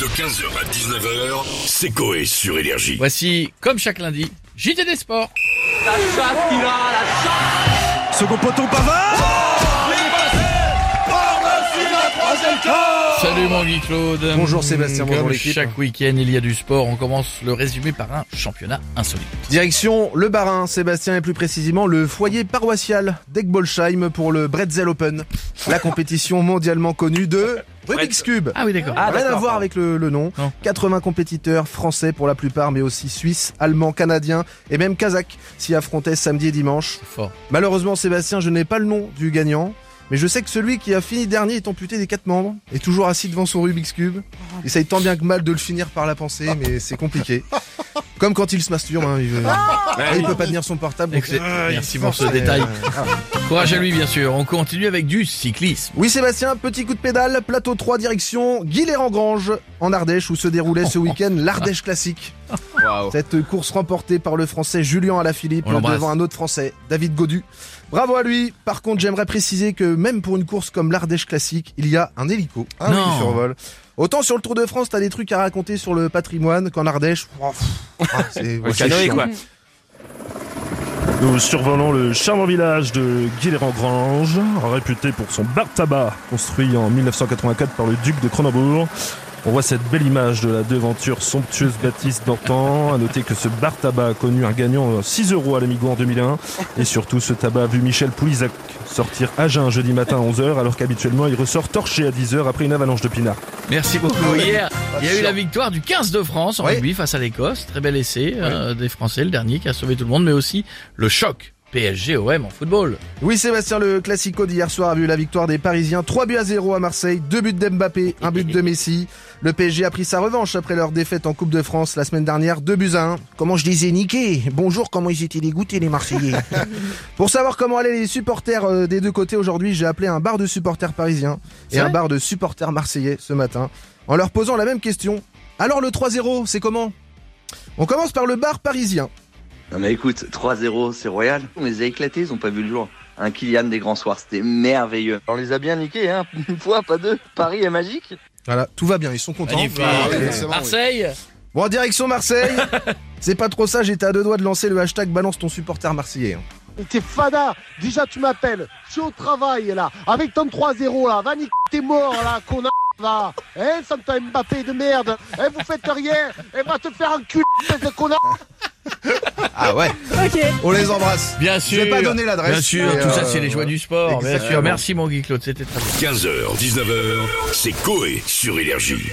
De 15h à 19h, c'est Coé sur Énergie. Voici, comme chaque lundi, JT des sports. Second poteau Pavard Salut mon Guy Claude. Bonjour Sébastien, bonjour l'équipe. chaque week-end, il y a du sport. On commence le résumé par un championnat insolite. Direction le Barin, Sébastien et plus précisément le foyer paroissial d'Egbolsheim pour le Bretzel Open, la compétition mondialement connue de Rubik's Cube. Ah oui, d'accord. Rien à voir avec le, le nom. Non. 80 compétiteurs français pour la plupart, mais aussi suisses, allemands, canadiens et même kazakhs s'y affrontaient samedi et dimanche. Fort. Malheureusement, Sébastien, je n'ai pas le nom du gagnant. Mais je sais que celui qui a fini dernier est amputé des quatre membres, est toujours assis devant son Rubik's Cube. Essaye tant bien que mal de le finir par la pensée, mais c'est compliqué. Comme quand il se masturbe, hein, il, Ah, il peut pas tenir son portable. donc-. Ah, Merci pour ce détail. Courage à lui, bien sûr. On continue avec du cyclisme. Oui Sébastien, petit coup de pédale, plateau 3 direction Guilherand-Grange en Ardèche où se déroulait ce week-end l'Ardèche Classique. Cette course remportée par le français Julien Alaphilippe devant un autre français, David Godu. Bravo à lui. Par contre, j'aimerais préciser que même pour une course comme l'Ardèche Classique, il y a un hélico Ah oui. qui Non. survole. Autant sur le Tour de France, t'as des trucs à raconter sur le patrimoine qu'en Ardèche. oh, ah, c'est quoi. Nous survolons le charmant village de Guilherand-Grange, réputé pour son bar tabac, construit en 1984 par le duc de Cronenbourg. On voit cette belle image de la devanture somptueuse bâtisse d'antan. À noter que ce bar tabac a connu un gagnant 6 euros à l'Amigo en 2001. Et surtout, ce tabac a vu Michel Poulizac sortir à jeun jeudi matin à 11h, alors qu'habituellement il ressort torché à 10h après une avalanche de pinard. Merci beaucoup. Hier, il y a eu la victoire du 15 de France en Oui. rugby face à l'Écosse. Très bel essai euh, des Français, le dernier qui a sauvé tout le monde, mais aussi le choc PSG-OM en football. Oui Sébastien, le Classico d'hier soir a vu la victoire des Parisiens. 3 buts à 0 à Marseille, 2 buts d'Mbappé, un but de Messi. Le PSG a pris sa revanche après leur défaite en Coupe de France la semaine dernière, 2 buts à 1. Comment je disais niqué Bonjour, comment ils étaient dégoûtés les Marseillais. Pour savoir comment allaient les supporters euh, des deux côtés aujourd'hui, j'ai appelé un bar de supporters parisiens et un bar de supporters marseillais ce matin en leur posant la même question. Alors le 3-0, c'est comment? On commence par le bar parisien. Non mais écoute, 3-0, c'est royal. On les a éclatés, ils ont pas vu le jour. Un Kylian des grands soirs, c'était merveilleux. On les a bien niqués, hein. Une fois, pas deux. Paris est magique. Voilà, tout va bien, ils sont contents. Magnifique. Ah, Marseille, Bon, en direction Marseille. c'est pas trop ça, j'étais à deux doigts de lancer le hashtag balance ton supporter marseillais. hein. T'es fada, déjà tu m'appelles, je suis au travail là, avec ton 3-0 là, va niquer t'es mort là, connard va, hein, Santa Mbappé de merde, hein, vous faites rien, et va te faire un cul, espèce de connard Ah ouais On les embrasse. bien Je sûr. vais pas donner l'adresse. Bien sûr, tout ça euh, c'est les joies du sport. Bien sûr. Merci mon Guy Claude, c'était très bien. 15h, 19h, c'est Coé sur Énergie.